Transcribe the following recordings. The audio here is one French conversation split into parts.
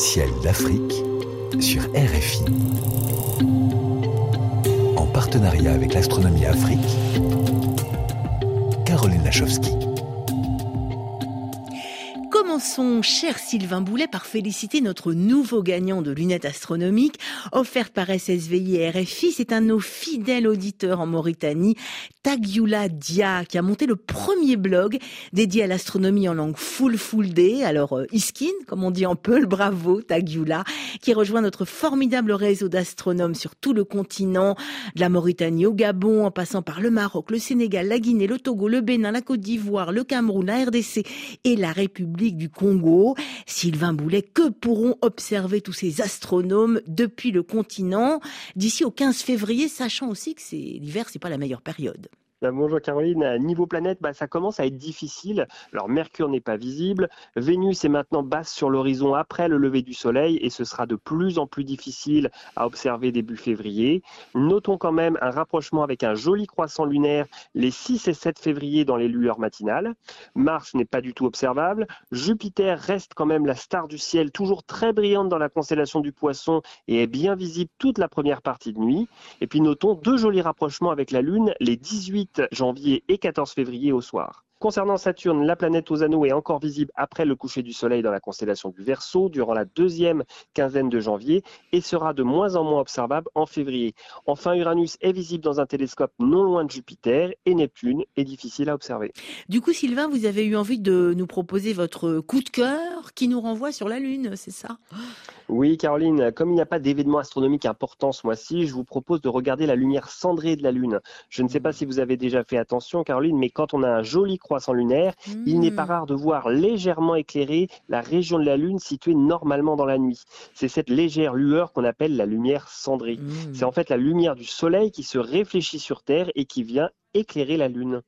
Ciel d'Afrique sur RFI. En partenariat avec l'Astronomie Afrique, Caroline Lachowski. Commençons, cher Sylvain Boulet, par féliciter notre nouveau gagnant de lunettes astronomiques offertes par SSVI et RFI. C'est un de nos fidèles auditeurs en Mauritanie, Tagyula Dia, qui a monté le premier blog dédié à l'astronomie en langue full full day. Alors, euh, Iskin, comme on dit en Peul, bravo Tagyula, qui rejoint notre formidable réseau d'astronomes sur tout le continent, de la Mauritanie au Gabon, en passant par le Maroc, le Sénégal, la Guinée, le Togo, le Bénin, la Côte d'Ivoire, le Cameroun, la RDC et la République du Congo. Sylvain Boulet, que pourront observer tous ces astronomes depuis le continent d'ici au 15 février, sachant aussi que c'est l'hiver, c'est pas la meilleure période. Bah, bonjour Caroline, niveau planète, bah, ça commence à être difficile. Alors Mercure n'est pas visible, Vénus est maintenant basse sur l'horizon après le lever du Soleil et ce sera de plus en plus difficile à observer début février. Notons quand même un rapprochement avec un joli croissant lunaire les 6 et 7 février dans les lueurs matinales. Mars n'est pas du tout observable. Jupiter reste quand même la star du ciel, toujours très brillante dans la constellation du Poisson et est bien visible toute la première partie de nuit. Et puis notons deux jolis rapprochements avec la Lune les 18 janvier et 14 février au soir. Concernant Saturne, la planète aux anneaux est encore visible après le coucher du Soleil dans la constellation du Verseau durant la deuxième quinzaine de janvier et sera de moins en moins observable en février. Enfin, Uranus est visible dans un télescope non loin de Jupiter et Neptune est difficile à observer. Du coup, Sylvain, vous avez eu envie de nous proposer votre coup de cœur qui nous renvoie sur la Lune, c'est ça? Oui, Caroline, comme il n'y a pas d'événement astronomique important ce mois-ci, je vous propose de regarder la lumière cendrée de la Lune. Je ne sais pas si vous avez déjà fait attention, Caroline, mais quand on a un joli croissant lunaire, il n'est pas hmm. rare de voir légèrement éclairer la région de la Lune située normalement dans la nuit. C'est cette légère lueur qu'on appelle la lumière cendrée. Hmm. C'est en fait la lumière du Soleil qui se réfléchit sur Terre et qui vient éclairer la Lune.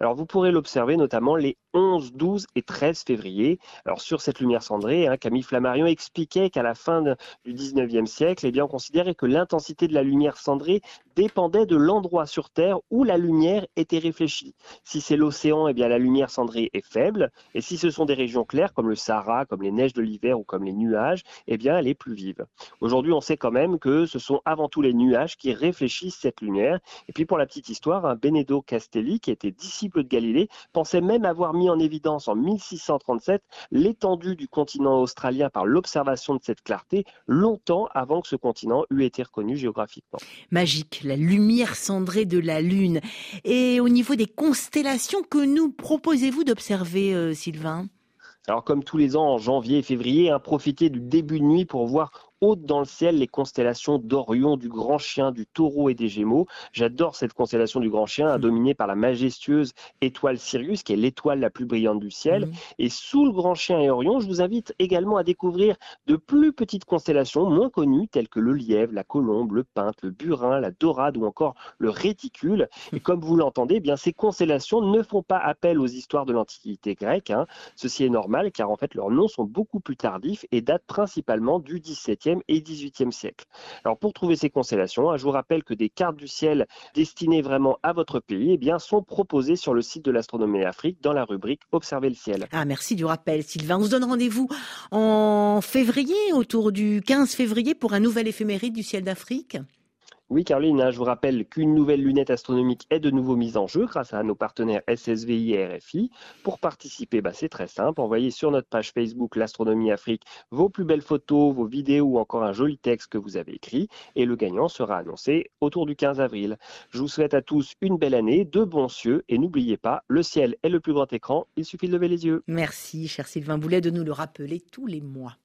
Alors vous pourrez l'observer notamment les 11, 12 et 13 février. Alors sur cette lumière cendrée, hein, Camille Flammarion expliquait qu'à la fin du 19e siècle, eh bien, on considérait que l'intensité de la lumière cendrée dépendait de l'endroit sur Terre où la lumière était réfléchie. Si c'est l'océan, eh la lumière cendrée est faible, et si ce sont des régions claires comme le Sahara, comme les neiges de l'hiver ou comme les nuages, eh bien elle est plus vive. Aujourd'hui, on sait quand même que ce sont avant tout les nuages qui réfléchissent cette lumière. Et puis pour la petite histoire, un Castelli, qui était disciple de Galilée, pensait même avoir mis en évidence en 1637 l'étendue du continent australien par l'observation de cette clarté, longtemps avant que ce continent eût été reconnu géographiquement. Magique, la lumière cendrée de la Lune. Et au niveau des constellations, que nous proposez-vous d'observer, euh, Sylvain? Alors comme tous les ans en janvier et février, hein, profitez du début de nuit pour voir haute dans le ciel les constellations d'Orion, du Grand Chien, du Taureau et des Gémeaux. J'adore cette constellation du Grand Chien, hein, dominée par la majestueuse étoile Sirius, qui est l'étoile la plus brillante du ciel. Mhm. Et sous le Grand Chien et Orion, je vous invite également à découvrir de plus petites constellations moins connues, telles que le Lièvre, la Colombe, le Pinte, le Burin, la Dorade ou encore le Réticule. Et comme vous l'entendez, eh bien ces constellations ne font pas appel aux histoires de l'Antiquité grecque. Hein. Ceci est normal, car en fait leurs noms sont beaucoup plus tardifs et datent principalement du XVIIe et XVIIIe siècle. Alors pour trouver ces constellations, hein, je vous rappelle que des cartes du ciel destinées vraiment à votre pays eh bien, sont proposées sur le site de l'Astronomie Afrique dans la rubrique Observer le ciel. Ah, merci du rappel Sylvain. On se donne rendez-vous en février, autour du 15 février, pour un nouvel éphéméride du ciel d'Afrique? Oui, Caroline, hein, je vous rappelle qu'une nouvelle lunette astronomique est de nouveau mise en jeu grâce à nos partenaires SSVI et RFI. Pour participer, bah, c'est très simple. Envoyez sur notre page Facebook L'Astronomie Afrique vos plus belles photos, vos vidéos ou encore un joli texte que vous avez écrit et le gagnant sera annoncé autour du 15 avril. Je vous souhaite à tous une belle année, de bons cieux et n'oubliez pas, le ciel est le plus grand écran, il suffit de lever les yeux. Merci, cher Sylvain Boulet, de nous le rappeler tous les mois.